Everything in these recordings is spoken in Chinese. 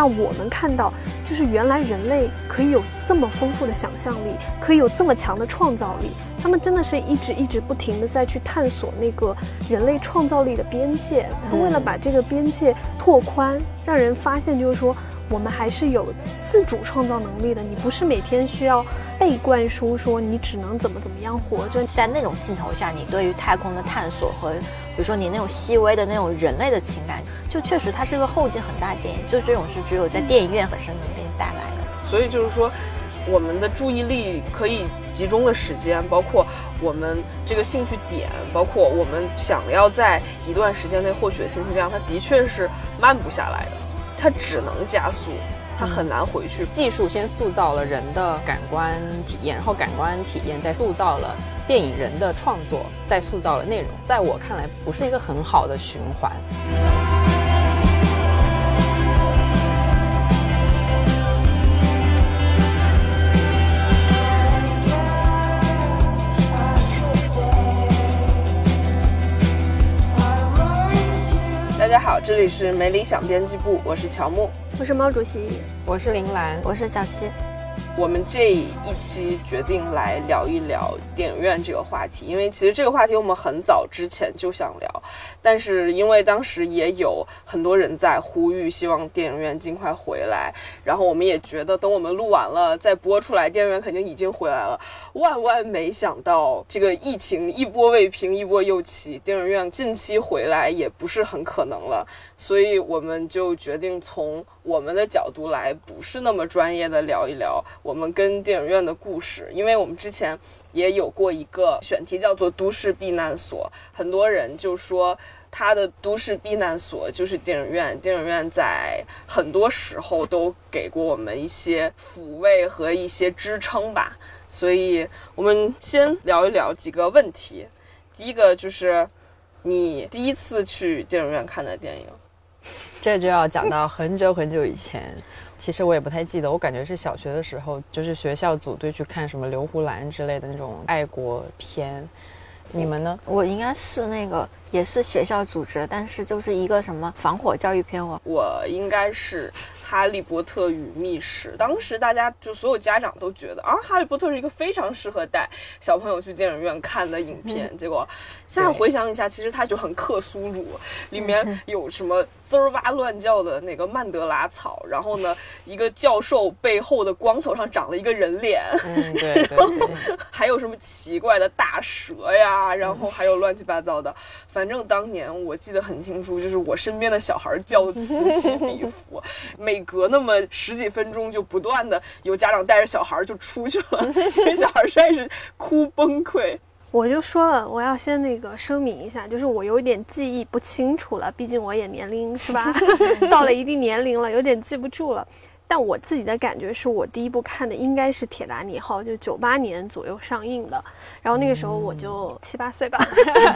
让我们看到，就是原来人类可以有这么丰富的想象力，可以有这么强的创造力。他们真的是一直一直不停的在去探索那个人类创造力的边界，为了把这个边界拓宽，让人发现就是说。我们还是有自主创造能力的。你不是每天需要被灌输说你只能怎么怎么样活着。在那种镜头下，你对于太空的探索和，比如说你那种细微的那种人类的情感，就确实它是个后劲很大的电影。就这种是只有在电影院本身能给你带来的。所以就是说，我们的注意力可以集中的时间，包括我们这个兴趣点，包括我们想要在一段时间内获取的信息量，它的确是慢不下来的。它只能加速，它很难回去。技术先塑造了人的感官体验，然后感官体验再塑造了电影人的创作，再塑造了内容。在我看来，不是一个很好的循环。这里是没理想编辑部，我是乔木，我是毛主席，我是林兰，我是小七。我们这一期决定来聊一聊电影院这个话题，因为其实这个话题我们很早之前就想聊，但是因为当时也有很多人在呼吁，希望电影院尽快回来，然后我们也觉得等我们录完了再播出来，电影院肯定已经回来了。万万没想到，这个疫情一波未平一波又起，电影院近期回来也不是很可能了。所以我们就决定从我们的角度来，不是那么专业的聊一聊我们跟电影院的故事。因为我们之前也有过一个选题叫做“都市避难所”，很多人就说他的都市避难所就是电影院。电影院在很多时候都给过我们一些抚慰和一些支撑吧。所以我们先聊一聊几个问题。第一个就是你第一次去电影院看的电影。这就要讲到很久很久以前，其实我也不太记得，我感觉是小学的时候，就是学校组队去看什么刘胡兰之类的那种爱国片。你们呢？我应该是那个，也是学校组织，但是就是一个什么防火教育片。我我应该是。《哈利波特与密室》，当时大家就所有家长都觉得啊，《哈利波特》是一个非常适合带小朋友去电影院看的影片。结果现在回想一下，其实它就很克苏鲁，里面有什么滋儿哇乱叫的那个曼德拉草，然后呢，一个教授背后的光头上长了一个人脸，对，然后 还有什么奇怪的大蛇呀，然后还有乱七八糟的。反正当年我记得很清楚，就是我身边的小孩叫的此起彼伏，每隔那么十几分钟就不断的有家长带着小孩就出去了，因为小孩实在是哭崩溃。我就说了，我要先那个声明一下，就是我有点记忆不清楚了，毕竟我也年龄是吧，到了一定年龄了，有点记不住了。但我自己的感觉是我第一部看的应该是《铁达尼号》，就九八年左右上映的。然后那个时候我就七八岁吧，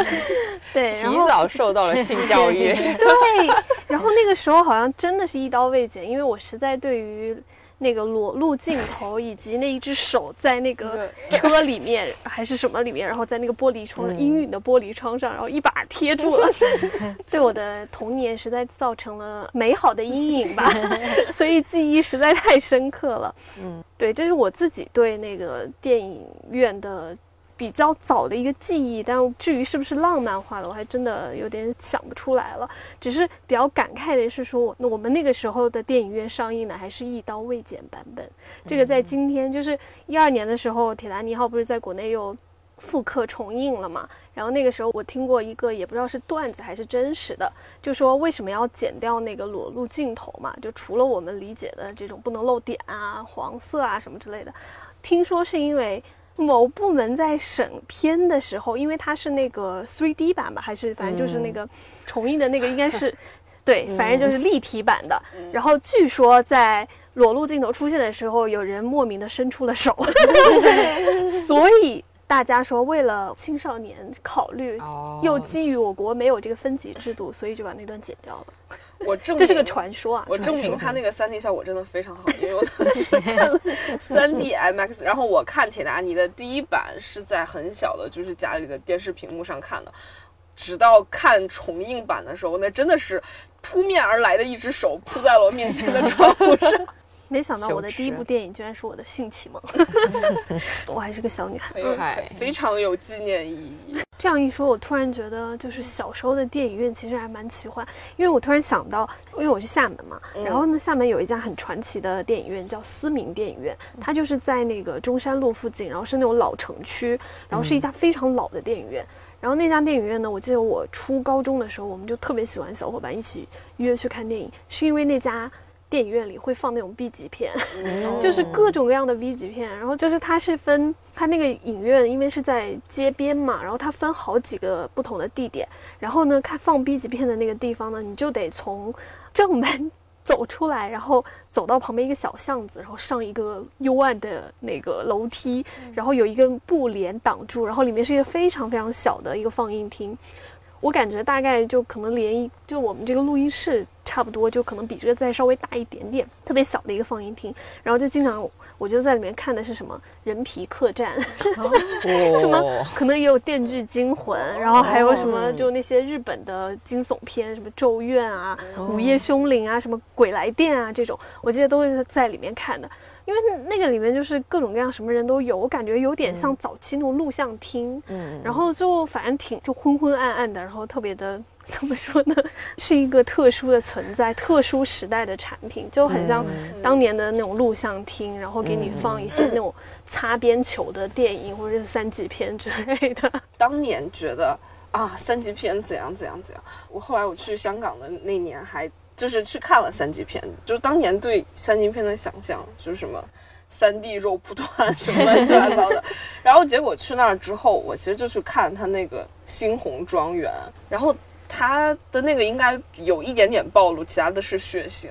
对，提早受到了性教育。对，然后那个时候好像真的是一刀未剪，因为我实在对于。那个裸露镜头，以及那一只手在那个车里面还是什么里面，然后在那个玻璃窗阴影的玻璃窗上，然后一把贴住了，对我的童年实在造成了美好的阴影吧，所以记忆实在太深刻了。嗯，对，这是我自己对那个电影院的。比较早的一个记忆，但至于是不是浪漫化的，我还真的有点想不出来了。只是比较感慨的是说，那我们那个时候的电影院上映的还是一刀未剪版本。这个在今天，就是一二年的时候，《铁达尼号》不是在国内又复刻重映了嘛？然后那个时候我听过一个，也不知道是段子还是真实的，就说为什么要剪掉那个裸露镜头嘛？就除了我们理解的这种不能露点啊、黄色啊什么之类的，听说是因为。某部门在审片的时候，因为它是那个 3D 版吧，还是反正就是那个重映的那个，应该是 对，反正就是立体版的。然后据说在裸露镜头出现的时候，有人莫名的伸出了手 所以大家说为了青少年考虑，又基于我国没有这个分级制度，所以就把那段剪掉了。我证 这是个传说啊！我证明它那个三 D 效果真的非常好，因为我当时看了三 D MX，然后我看铁达尼的第一版是在很小的，就是家里的电视屏幕上看的，直到看重映版的时候，那真的是扑面而来的一只手扑在了我面前的窗户上。没想到我的第一部电影居然是我的性启蒙，我还是个小女孩，非常有纪念意义。这样一说，我突然觉得，就是小时候的电影院其实还蛮奇幻，因为我突然想到，因为我是厦门嘛，然后呢，厦门有一家很传奇的电影院叫思明电影院，它就是在那个中山路附近，然后是那种老城区，然后是一家非常老的电影院。然后那家电影院呢，我记得我初高中的时候，我们就特别喜欢小伙伴一起约去看电影，是因为那家。电影院里会放那种 B 级片，就是各种各样的 B 级片。然后就是它是分它那个影院，因为是在街边嘛，然后它分好几个不同的地点。然后呢，看放 B 级片的那个地方呢，你就得从正门走出来，然后走到旁边一个小巷子，然后上一个幽暗的那个楼梯，然后有一根布帘挡住，然后里面是一个非常非常小的一个放映厅。我感觉大概就可能连一就我们这个录音室差不多，就可能比这个再稍微大一点点，特别小的一个放映厅。然后就经常，我就在里面看的是什么人皮客栈，什么可能也有电锯惊魂，然后还有什么就那些日本的惊悚片，什么咒怨啊、午夜凶铃啊、什么鬼来电啊这种，我记得都是在里面看的。因为那个里面就是各种各样什么人都有，我感觉有点像早期那种录像厅，嗯，然后就反正挺就昏昏暗暗的，然后特别的 怎么说呢，是一个特殊的存在，特殊时代的产品，就很像当年的那种录像厅，然后给你放一些那种擦边球的电影或者是三级片之类的。当年觉得啊，三级片怎样怎样怎样，我后来我去香港的那年还。就是去看了三级片，就是当年对三级片的想象就是什么三 D 肉蒲团什么乱七八糟的，然后结果去那儿之后，我其实就去看他那个猩红庄园，然后他的那个应该有一点点暴露，其他的是血腥。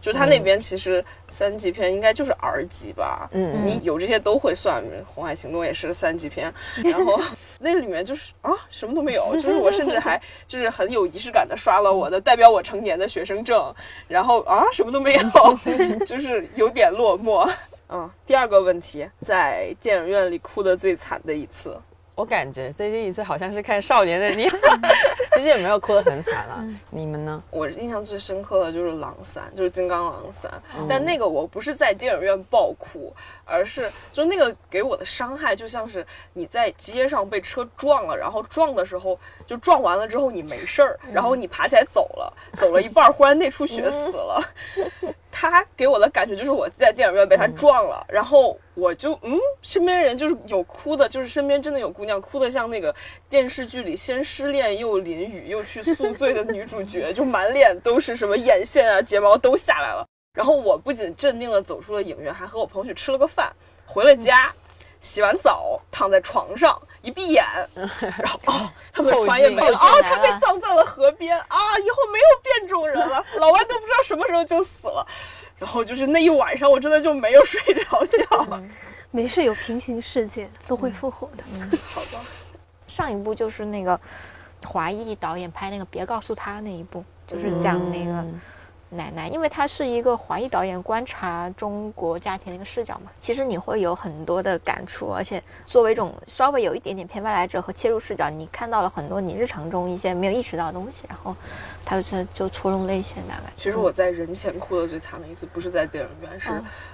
就他那边其实三级片应该就是 R 级吧，嗯，你有这些都会算，《红海行动》也是三级片，然后那里面就是啊什么都没有，就是我甚至还就是很有仪式感的刷了我的代表我成年的学生证，然后啊什么都没有，就是有点落寞。嗯，第二个问题，在电影院里哭的最惨的一次。我感觉最近一次好像是看《少年的你》，其实也没有哭得很惨了。你们呢？我印象最深刻的就是《狼三》，就是《金刚狼三》，但那个我不是在电影院爆哭，而是就那个给我的伤害，就像是你在街上被车撞了，然后撞的时候就撞完了之后你没事儿，然后你爬起来走了，走了一半忽然内出血死了。他给我的感觉就是我在电影院被他撞了，然后我就嗯，身边人就是有哭的，就是身边真的有姑娘哭的像那个电视剧里先失恋又淋雨又去宿醉的女主角，就满脸都是什么眼线啊睫毛都下来了。然后我不仅镇定的走出了影院，还和我朋友去吃了个饭，回了家，洗完澡躺在床上一闭眼，然后哦，他们的船也没了啊，他被葬在了河边啊，以后没有变种人了，老外都不知道什么时候就死了。然后就是那一晚上，我真的就没有 睡着觉。没事，有平行世界都会复活的。好吧。上一部就是那个华裔导演拍那个《别告诉他》那一部，就是讲那个。奶奶，因为他是一个华裔导演，观察中国家庭的一个视角嘛，其实你会有很多的感触，而且作为一种稍微有一点点偏外来者和切入视角，你看到了很多你日常中一些没有意识到的东西，然后他就就戳中泪腺，大概。其实我在人前哭的最惨的一次，不是在电影院，是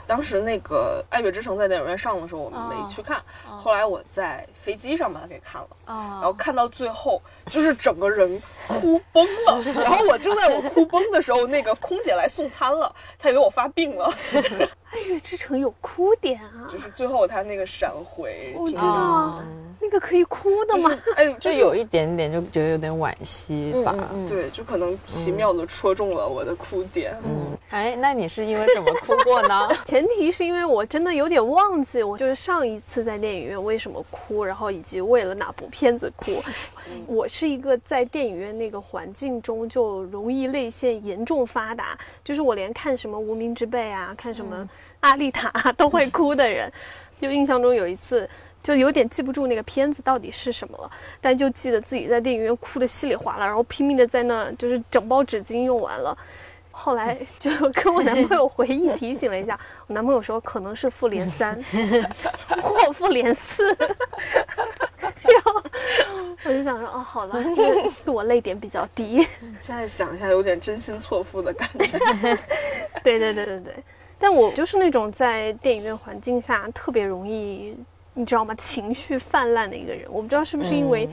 当时那个《爱乐之城》在电影院上的时候，我们没去看，后来我在飞机上把它给看了，然后看到最后，就是整个人哭崩了，然后我正在我哭崩的时候，那个。空姐来送餐了，她以为我发病了。爱乐之城有哭点啊，就是最后他那个闪回，我知道那个可以哭的吗？哎，就有一点点，就觉得有点惋惜吧。对，就可能奇妙的戳中了我的哭点。嗯，哎，那你是因为什么哭过呢？前提是因为我真的有点忘记，我就是上一次在电影院为什么哭，然后以及为了哪部片子哭。我是一个在电影院那个环境中就容易泪腺严重发达，就是我连看什么《无名之辈》啊，看什么。阿丽塔都会哭的人，就印象中有一次，就有点记不住那个片子到底是什么了，但就记得自己在电影院哭的稀里哗啦，然后拼命的在那，就是整包纸巾用完了。后来 就跟我男朋友回忆提醒了一下，我男朋友说可能是复联三 或复联四。然后我就想说，哦，好了，是我泪点比较低。现在想一下，有点真心错付的感觉。对对对对对，但我就是那种在电影院环境下特别容易，你知道吗？情绪泛滥的一个人。我不知道是不是因为。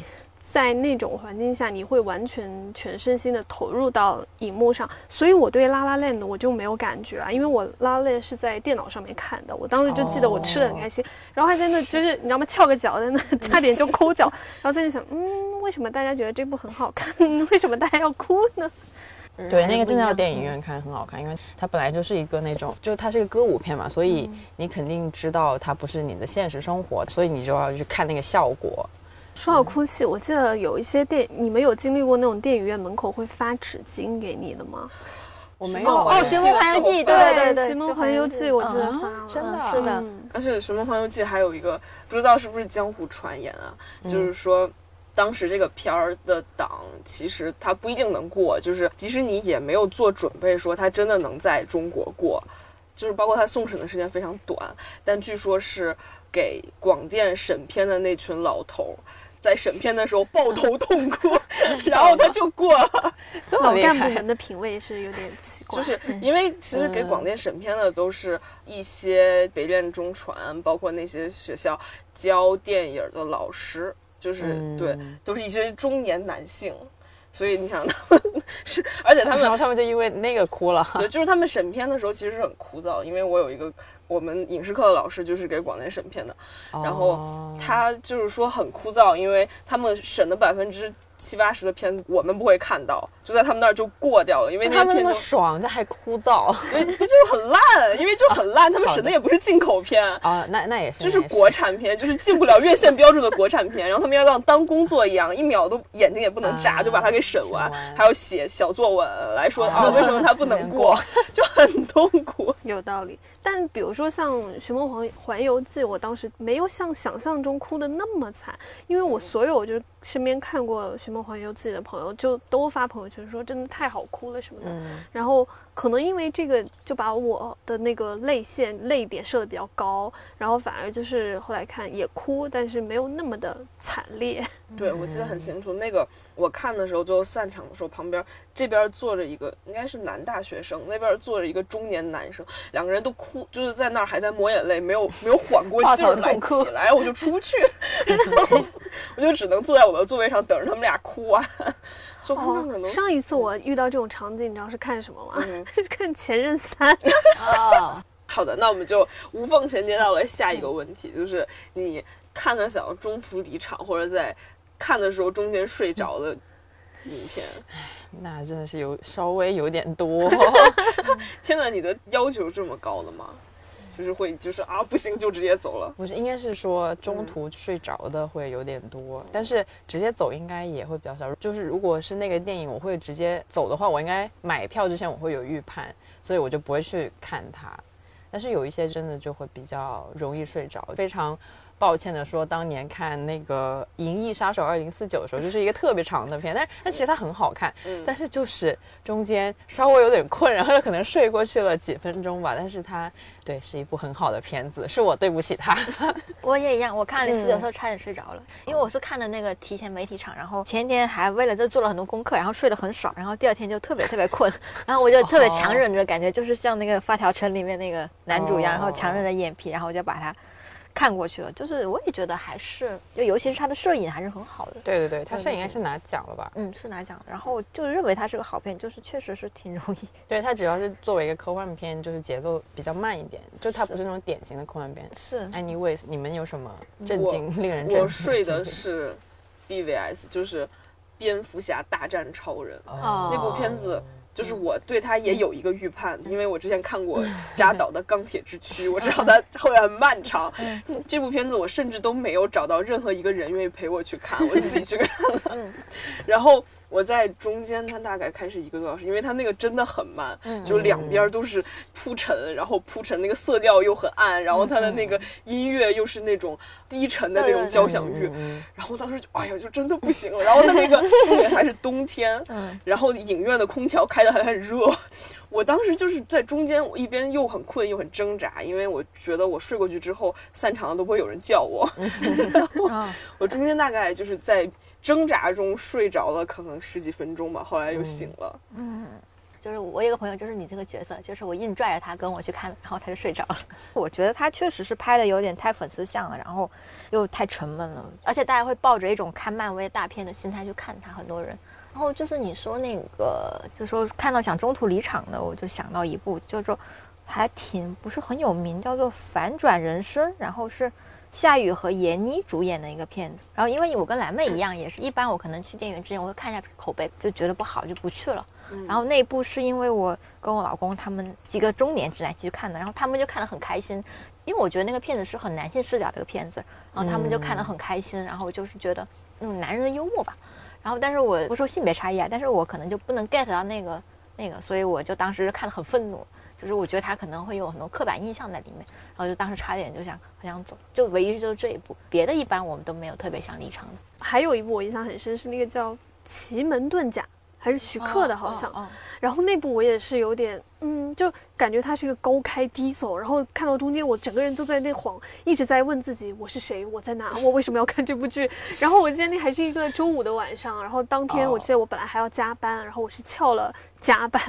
在那种环境下，你会完全全身心的投入到荧幕上，所以我对《拉拉链》的我就没有感觉啊，因为我《拉拉链》是在电脑上面看的，我当时就记得我吃的很开心，然后还在那就是你知道吗，翘个脚在那 差点就抠脚，然后在那想，嗯，为什么大家觉得这部很好看？为什么大家要哭呢？对，那个真的要电影院看很好看，因为它本来就是一个那种，就它是一个歌舞片嘛，所以你肯定知道它不是你的现实生活，所以你就要去看那个效果。说到哭泣，我记得有一些电，你们有经历过那种电影院门口会发纸巾给你的吗？我没有。哦，《寻梦环游记》对对对，《寻梦环游记》我记得发了，真的是的。而且《寻梦环游记》还有一个不知道是不是江湖传言啊，就是说当时这个片儿的档其实它不一定能过，就是迪士尼也没有做准备说它真的能在中国过，就是包括它送审的时间非常短，但据说是给广电审片的那群老头。在审片的时候抱头痛哭，然后他就过了。老干部们的品味是有点奇怪，就是因为其实给广电审片的都是一些北电、中传，包括那些学校教电影的老师，就是对，都是一些中年男性。所以你想他们是，而且他们，然后他们就因为那个哭了。对，就是他们审片的时候其实是很枯燥，因为我有一个。我们影视课的老师就是给广电审片的，然后他就是说很枯燥，因为他们审的百分之。七八十的片子我们不会看到，就在他们那儿就过掉了，因为他们那么爽，那还枯燥，对，就很烂，因为就很烂。他们审的也不是进口片啊，那那也是，就是国产片，就是进不了院线标准的国产片。然后他们要当当工作一样，一秒都眼睛也不能眨，就把它给审完，还要写小作文来说啊，为什么它不能 过，就很痛苦。有道理，但比如说像《寻梦环环游记》，我当时没有像想象中哭的那么惨，因为我所有就是身边看过《寻。《梦环游记》的朋友就都发朋友圈说真的太好哭了什么的，然后可能因为这个就把我的那个泪线泪点设的比较高，然后反而就是后来看也哭，但是没有那么的惨烈。对，我记得很清楚，那个我看的时候，最后散场的时候，旁边这边坐着一个应该是男大学生，那边坐着一个中年男生，两个人都哭，就是在那儿还在抹眼泪，没有没有缓过劲儿来起来，我就出不去，然后我就只能坐在我的座位上等着他们俩哭完。哦，上一次我遇到这种场景，你知道是看什么吗？是看《前任三》。哦，好的，那我们就无缝衔接到了下一个问题，就是你看的想要中途离场或者在。看的时候中间睡着的影片，那真的是有稍微有点多。天哪，你的要求这么高了吗？就是会就是啊不行就直接走了？不是，应该是说中途睡着的会有点多，但是直接走应该也会比较少。就是如果是那个电影我会直接走的话，我应该买票之前我会有预判，所以我就不会去看它。但是有一些真的就会比较容易睡着，非常。抱歉的说，当年看那个《银翼杀手二零四九》的时候，就是一个特别长的片，但是但其实它很好看，但是就是中间稍微有点困，然后就可能睡过去了几分钟吧。但是它对是一部很好的片子，是我对不起它。我也一样，我看了四九时候差点睡着了，因为我是看的那个提前媒体场，然后前天还为了这做了很多功课，然后睡得很少，然后第二天就特别特别困，然后我就特别强忍着，感觉就是像那个发条城里面那个男主一样，然后强忍着眼皮，然后我就把它。看过去了，就是我也觉得还是，就尤其是他的摄影还是很好的。对对对，他摄影应该是拿奖了吧？嗯，是拿奖。然后就认为它是个好片，就是确实是挺容易。对，它主要是作为一个科幻片，就是节奏比较慢一点，就它不是那种典型的科幻片。是。Anyways，你们有什么震惊、令人震惊？我睡的是 BVS，就是蝙蝠侠大战超人那部片子。就是我对他也有一个预判，因为我之前看过扎导的《钢铁之躯》，我知道他后面很漫长。这部片子我甚至都没有找到任何一个人愿意陪我去看，我自己去看了。然后。我在中间，它大概开始一个多小时，因为它那个真的很慢，就两边都是铺陈，然后铺陈那个色调又很暗，然后它的那个音乐又是那种低沉的那种交响乐，然后当时就哎呀，就真的不行了。然后它那个重点 还是冬天，然后影院的空调开的还很热，我当时就是在中间，我一边又很困又很挣扎，因为我觉得我睡过去之后散场了都不会有人叫我，然后我中间大概就是在。挣扎中睡着了，可能十几分钟吧，后来又醒了。嗯，就是我有个朋友，就是你这个角色，就是我硬拽着他跟我去看，然后他就睡着了。我觉得他确实是拍的有点太粉丝像了，然后又太沉闷了，而且大家会抱着一种看漫威大片的心态去看他，很多人。然后就是你说那个，就说看到想中途离场的，我就想到一部叫做还挺不是很有名，叫做《反转人生》，然后是夏雨和闫妮主演的一个片子。然后因为我跟蓝妹一样，也是一般我可能去电影院之前我会看一下口碑，就觉得不好就不去了。然后那部是因为我跟我老公他们几个中年直男去看的，然后他们就看得很开心，因为我觉得那个片子是很男性视角的一个片子，然后他们就看得很开心，然后就是觉得那种男人的幽默吧。然后，但是我不说性别差异啊，但是我可能就不能 get 到那个那个，所以我就当时看得很愤怒，就是我觉得他可能会有很多刻板印象在里面，然后就当时差点就想很想走，就唯一就是这一部，别的一般我们都没有特别想离场的。还有一部我印象很深是那个叫《奇门遁甲》。还是徐克的，好像。然后那部我也是有点，嗯，就感觉它是一个高开低走。然后看到中间，我整个人都在那晃，一直在问自己我是谁，我在哪，我为什么要看这部剧？然后我记得那还是一个周五的晚上，然后当天我记得我本来还要加班，然后我是翘了加班，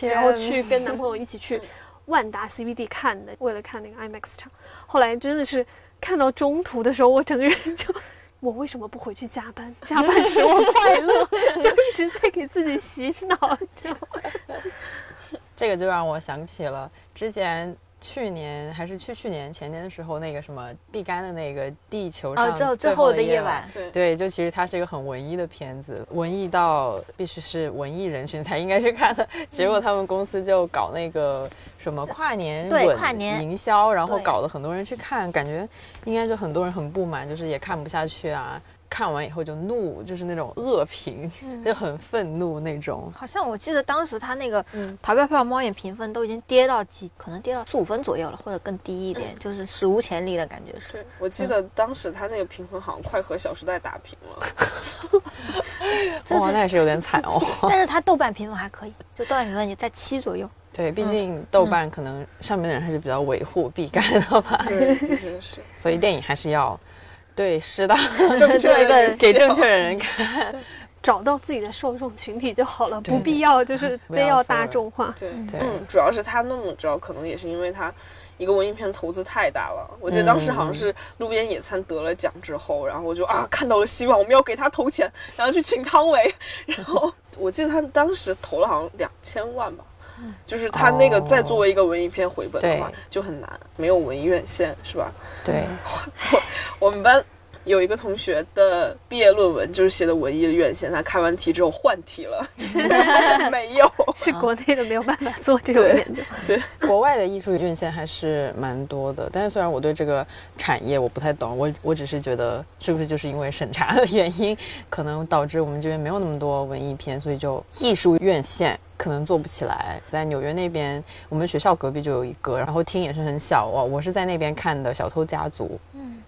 然后去跟男朋友一起去万达 CBD 看的，为了看那个 IMAX 场。后来真的是看到中途的时候，我整个人就。我为什么不回去加班？加班使我快乐，就一直在给自己洗脑，这个就让我想起了之前。去年还是去去年前年的时候，那个什么毕赣的那个《地球上最后的夜晚》，对，就其实它是一个很文艺的片子，文艺到必须是文艺人群才应该去看的。结果他们公司就搞那个什么跨年跨年营销，然后搞得很多人去看，感觉应该就很多人很不满，就是也看不下去啊。看完以后就怒，就是那种恶评，就很愤怒那种。好像我记得当时他那个《逃票票猫眼》评分都已经跌到几，可能跌到四五分左右了，或者更低一点，就是史无前例的感觉。是我记得当时他那个评分好像快和《小时代》打平了。哇，那也是有点惨哦。但是他豆瓣评分还可以，就豆瓣评分也在七左右。对，毕竟豆瓣可能上面的人还是比较维护毕赣的吧。对，是是。所以电影还是要。对，是的 正确的给正确的人看，找到自己的受众群体就好了，不必要就是 非要大众化。对对，嗯，主要是他那么着，可能也是因为他一个文艺片投资太大了。我记得当时好像是《路边野餐》得了奖之后，然后我就啊看到了希望，我们要给他投钱，然后去请汤唯。然后我记得他当时投了好像两千万吧，就是他那个再作为一个文艺片回本的话就很难，没有文艺院线是吧？对，我 我们班有一个同学的毕业论文就是写的文艺院线，他看完题之后换题了，没有，是国内的没有办法做这种研究。对，国外的艺术院线还是蛮多的，但是虽然我对这个产业我不太懂，我我只是觉得是不是就是因为审查的原因，可能导致我们这边没有那么多文艺片，所以就艺术院线。可能做不起来，在纽约那边，我们学校隔壁就有一个，然后厅也是很小哦。我是在那边看的《小偷家族》。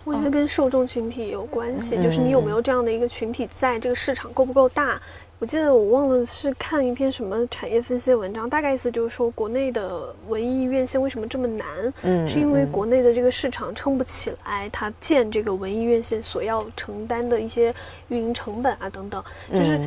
嗯，我觉得跟受众群体有关系，就是你有没有这样的一个群体，在这个市场够不够大？我记得我忘了是看一篇什么产业分析的文章，大概意思就是说，国内的文艺院线为什么这么难？嗯，是因为国内的这个市场撑不起来，它建这个文艺院线所要承担的一些运营成本啊等等，就是。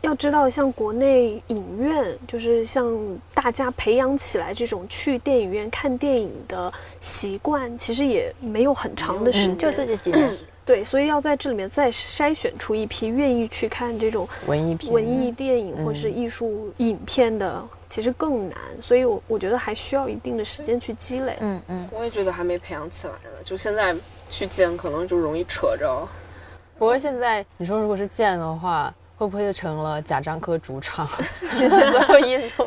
要知道，像国内影院，就是像大家培养起来这种去电影院看电影的习惯，其实也没有很长的时间，就这几年。对，所以要在这里面再筛选出一批愿意去看这种文艺片、文艺电影或者是艺术影片的，其实更难。所以，我我觉得还需要一定的时间去积累。嗯嗯，我也觉得还没培养起来呢。就现在去建，可能就容易扯着。不过现在你说，如果是建的话。会不会就成了贾樟柯主场？所有艺术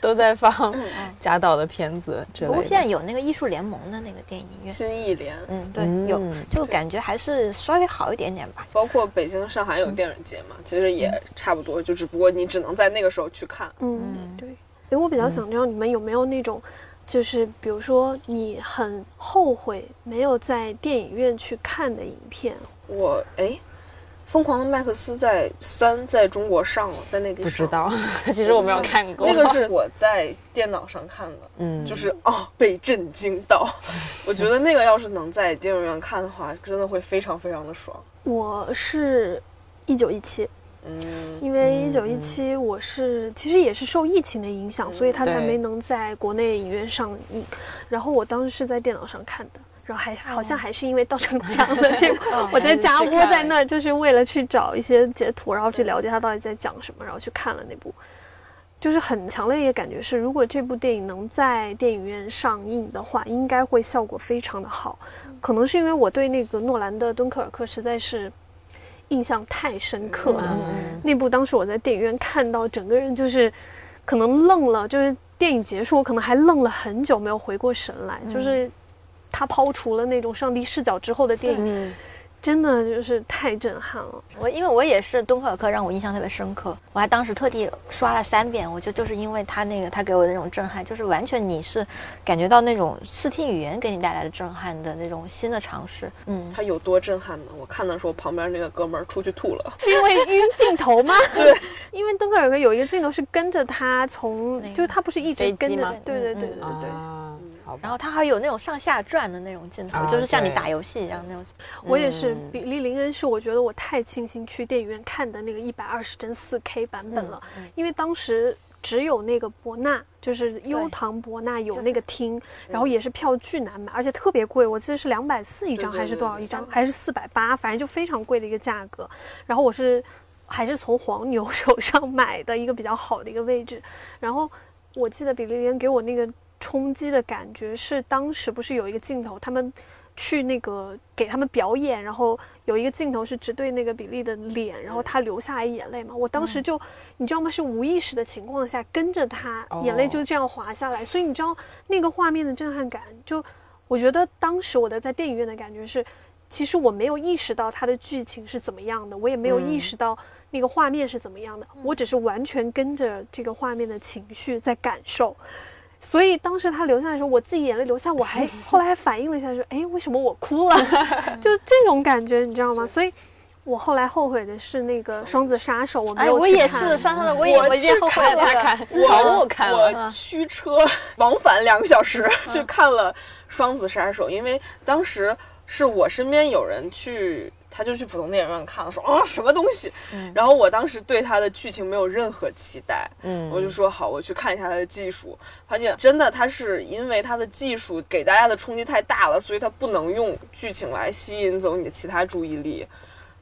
都在放贾导的片子。不过现在有那个艺术联盟的那个电影院，新艺联，嗯，对，有，就感觉还是稍微好一点点吧。包括北京、上海有电影节嘛，其实也差不多，就只不过你只能在那个时候去看。嗯，对。因为我比较想知道你们有没有那种，就是比如说你很后悔没有在电影院去看的影片。我哎。疯狂的麦克斯在三在中国上了，在内地不知道，其实我没有看过。那个是我在电脑上看的，嗯，就是哦，被震惊到。我觉得那个要是能在电影院看的话，真的会非常非常的爽。我是一九一七。嗯，因为一九一七我是其实也是受疫情的影响，所以它才没能在国内影院上映。然后我当时是在电脑上看的，然后还好像还是因为稻城讲的这个，我在家窝在那儿，就是为了去找一些截图，然后去了解他到底在讲什么，然后去看了那部。就是很强烈的一个感觉是，如果这部电影能在电影院上映的话，应该会效果非常的好。可能是因为我对那个诺兰的《敦刻尔克》实在是印象太深刻了。嗯那部当时我在电影院看到，整个人就是可能愣了，就是电影结束，我可能还愣了很久，没有回过神来。就是他抛除了那种上帝视角之后的电影，嗯，真的就是太震撼了。我因为我也是敦刻尔克让我印象特别深刻，我还当时特地刷了三遍，我就就是因为他那个他给我的那种震撼，就是完全你是感觉到那种视听语言给你带来的震撼的那种新的尝试。嗯，他有多震撼呢？我看的时候，旁边那个哥们儿出去吐了。是因为晕镜头吗？对，因为敦刻尔克有一个镜头是跟着他从，那个就是他不是一直跟着吗，对对嗯对对对好吧。然后它还有那种上下转的那种镜头，啊就是像你打游戏一样那种。我也是，嗯。比利林恩是我觉得我太庆幸去电影院看的那个一百二十帧四 K 版本了，嗯。嗯因为当时只有那个博纳，就是优唐博纳有那个厅，然后也是票巨难买，而且特别贵，我记得是两百四一张还是多少？一张，还是四百八，反正就非常贵的一个价格。然后我是还是从黄牛手上买的一个比较好的一个位置，然后我记得比利林给我那个冲击的感觉是，当时不是有一个镜头，他们去那个给他们表演，然后有一个镜头是只对那个比利的脸，然后他流下来眼泪嘛。我当时就，你知道吗？是无意识的情况下跟着他，眼泪就这样滑下来。所以你知道那个画面的震撼感，就我觉得当时我的在电影院的感觉是，其实我没有意识到他的剧情是怎么样的，我也没有意识到那个画面是怎么样的，我只是完全跟着这个画面的情绪在感受。所以当时他流下来的时候，我自己眼泪流下，我还 后来还反应了一下，说：“哎，为什么我哭了？” 就这种感觉，你知道吗？所以，我后来后悔的是那个《双子杀手》，我没哎，有我也去看是，双双的，我也我我也后悔 了我看了我驱车往返两个小时去看了《双子杀手》，因为当时是我身边有人去。他就去普通电影院看了，说啊什么东西，然后我当时对他的剧情没有任何期待，嗯。我就说好，我去看一下他的技术，发现真的他是因为他的技术给大家的冲击太大了，所以他不能用剧情来吸引走你的其他注意力，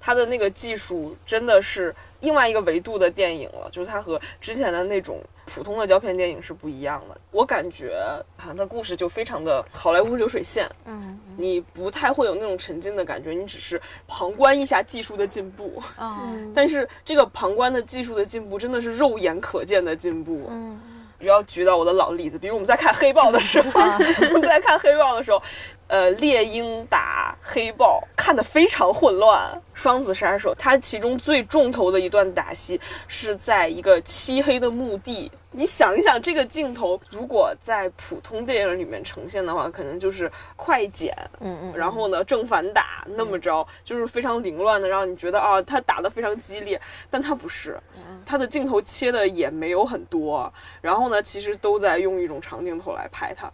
他的那个技术真的是另外一个维度的电影了，就是它和之前的那种普通的胶片电影是不一样的。我感觉啊，它故事就非常的好莱坞流水线，嗯，你不太会有那种沉浸的感觉，你只是旁观一下技术的进步。哦，嗯但是这个旁观的技术的进步真的是肉眼可见的进步。嗯，不要举到我的老例子，比如我们在看黑豹的时候，我们在看黑豹的时候，呃，猎鹰打黑豹看得非常混乱。双子杀手它其中最重头的一段打戏是在一个漆黑的墓地。你想一想，这个镜头如果在普通电影里面呈现的话，可能就是快剪，嗯嗯，然后呢正反打那么着，就是非常凌乱的，让你觉得啊，他打得非常激烈，但他不是，他的镜头切的也没有很多，然后呢，其实都在用一种长镜头来拍它。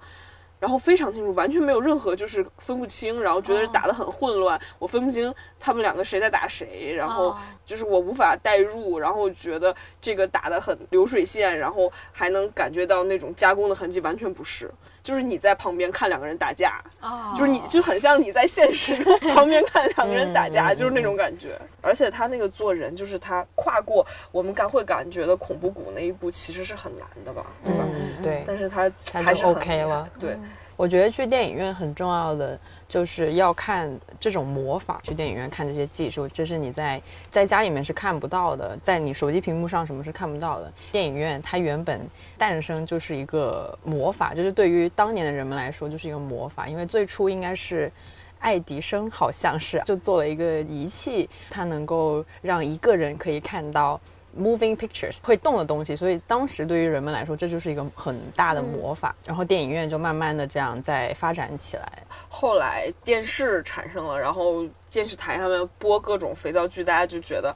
然后非常清楚，完全没有任何就是分不清，然后觉得打得很混乱，我分不清他们两个谁在打谁，然后哦。就是我无法代入，然后觉得这个打得很流水线，然后还能感觉到那种加工的痕迹，完全不是，就是你在旁边看两个人打架，哦，就是你就很像你在现实中旁边看两个人打架，就是那种感觉。而且他那个做人，就是他跨过我们感会感觉的恐怖谷那一步，其实是很难的吧，对吧？嗯，对，但是他还是很 OK 了。对，我觉得去电影院很重要的就是要看这种魔法，去电影院看这些技术，这是你在在家里面是看不到的，在你手机屏幕上什么是看不到的。电影院它原本诞生就是一个魔法，就是对于当年的人们来说就是一个魔法，因为最初应该是。爱迪生好像是就做了一个仪器，它能够让一个人可以看到 moving pictures 会动的东西，所以当时对于人们来说，这就是一个很大的魔法。然后电影院就慢慢的这样在发展起来。后来电视产生了，然后电视台上面播各种肥皂剧，大家就觉得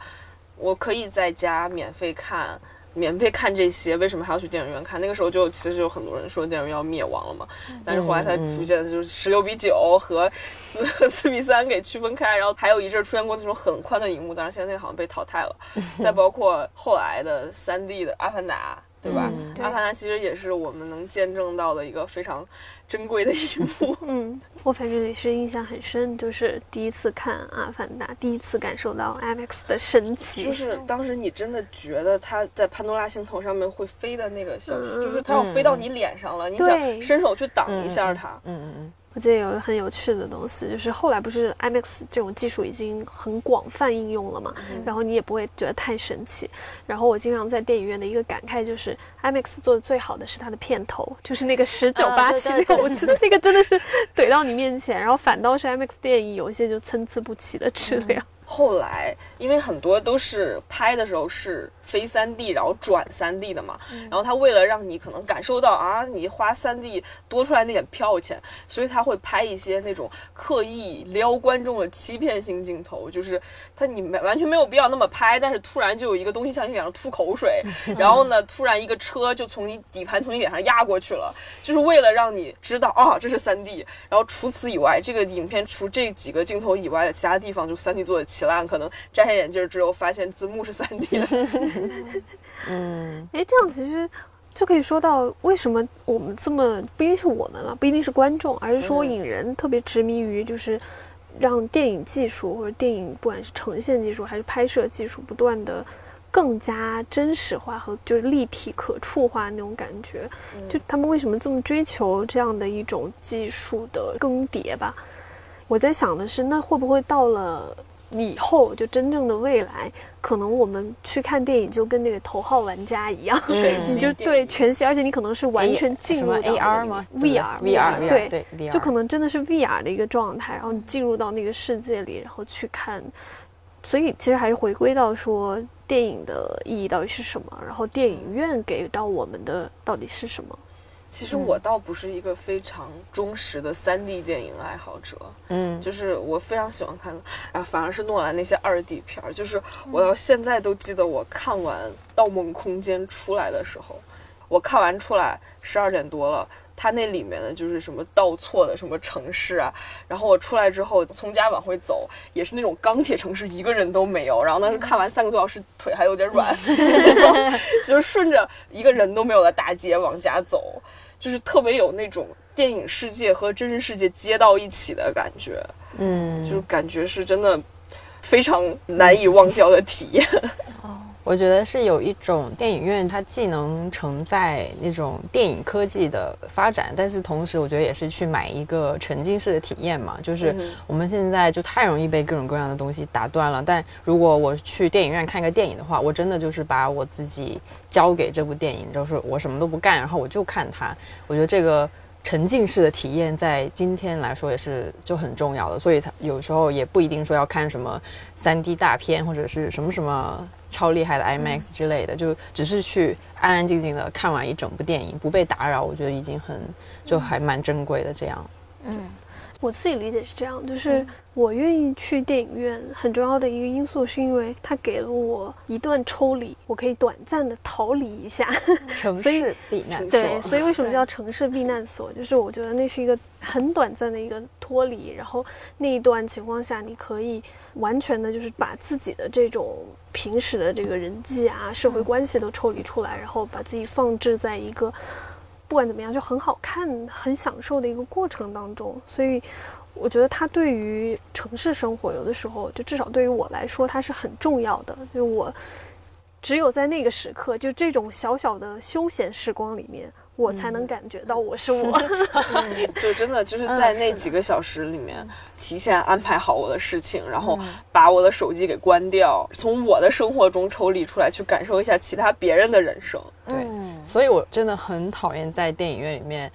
我可以在家免费看免费看这些，为什么还要去电影院看？那个时候就其实就有很多人说电影院要灭亡了嘛，但是后来它逐渐的就是十六比九和四和四比三给区分开，然后还有一阵出现过那种很宽的荧幕，但是现在那个好像被淘汰了。再包括后来的三 D 的《阿凡达》。对吧？阿凡达其实也是我们能见证到的一个非常珍贵的一幕。嗯，我反正也是印象很深，就是第一次看阿凡达，第一次感受到 IMAX 的神奇。就是当时你真的觉得它在潘多拉星球上面会飞的那个小，就是它要飞到你脸上了，你想伸手去挡一下它。嗯嗯嗯。我记得有一个很有趣的东西，就是后来不是 IMAX 这种技术已经很广泛应用了嘛，然后你也不会觉得太神奇。然后我经常在电影院的一个感慨就是 IMAX 做的最好的是它的片头，就是那个十九八七六，我记得那个真的是怼到你面前，然后反倒是 IMAX 电影有一些就参差不齐的质量。后来因为很多都是拍的时候是。非三 D，然后转三 D 的嘛，然后他为了让你可能感受到啊，你花三 D 多出来那点票钱，所以他会拍一些那种刻意撩观众的欺骗性镜头，就是他你没完全没有必要那么拍，但是突然就有一个东西向你脸上吐口水，然后呢，突然一个车就从你底盘从你脸上压过去了，就是为了让你知道啊，这是三 D。然后除此以外，这个影片除这几个镜头以外的其他地方就三 D 做的奇烂，可能摘下眼镜之后发现字幕是三 D 的。嗯，哎，这样其实就可以说到为什么我们这么不一定是我们了，不一定是观众，而是说影人特别执迷于就是让电影技术或者电影不管是呈现技术还是拍摄技术不断的更加真实化和就是立体可触化那种感觉。就他们为什么这么追求这样的一种技术的更迭吧？我在想的是，那会不会到了？以后就真正的未来，可能我们去看电影就跟那个头号玩家一样，你就对全息，而且你可能是完全进入 AR 吗？VR，VR，对对，就可能真的是 VR 的一个状态，然后你进入到那个世界里，然后去看。所以其实还是回归到说，电影的意义到底是什么，然后电影院给到我们的到底是什么。其实我倒不是一个非常忠实的三 D 电影爱好者，嗯，就是我非常喜欢看，啊，反而是诺兰那些二 D 片儿，就是我到现在都记得我看完《盗梦空间》出来的时候，我看完出来十二点多了，他那里面的就是什么倒错的什么城市啊，然后我出来之后从家往回走，也是那种钢铁城市，一个人都没有，然后当时看完三个多小时，腿还有点软，就是顺着一个人都没有的大街往家走。就是特别有那种电影世界和真实世界接到一起的感觉，嗯，就是感觉是真的非常难以忘掉的体验。哦，我觉得是有一种电影院，它既能承载那种电影科技的发展，但是同时我觉得也是去买一个沉浸式的体验嘛。就是我们现在就太容易被各种各样的东西打断了，但如果我去电影院看个电影的话，我真的就是把我自己。交给这部电影，就是我什么都不干，然后我就看它。我觉得这个沉浸式的体验在今天来说也是就很重要的，所以它有时候也不一定说要看什么三 D 大片或者是什么什么超厉害的 IMAX 之类的，就只是去安安静静的看完一整部电影，不被打扰，我觉得已经很就还蛮珍贵的。这样，嗯。我自己理解是这样，就是我愿意去电影院很重要的一个因素，是因为它给了我一段抽离，我可以短暂的逃离一下 城市避难所。对，所以为什么叫城市避难所？就是我觉得那是一个很短暂的一个脱离，然后那一段情况下，你可以完全的，就是把自己的这种平时的这个人际啊、社会关系都抽离出来，然后把自己放置在一个。不管怎么样，就很好看、很享受的一个过程当中，所以我觉得它对于城市生活，有的时候就至少对于我来说，它是很重要的。就我只有在那个时刻，就这种小小的休闲时光里面。我才能感觉到我是我，就真的就是在那几个小时里面，提前安排好我的事情，然后把我的手机给关掉，从我的生活中抽离出来，去感受一下其他别人的人生。对，所以我真的很讨厌在电影院里面。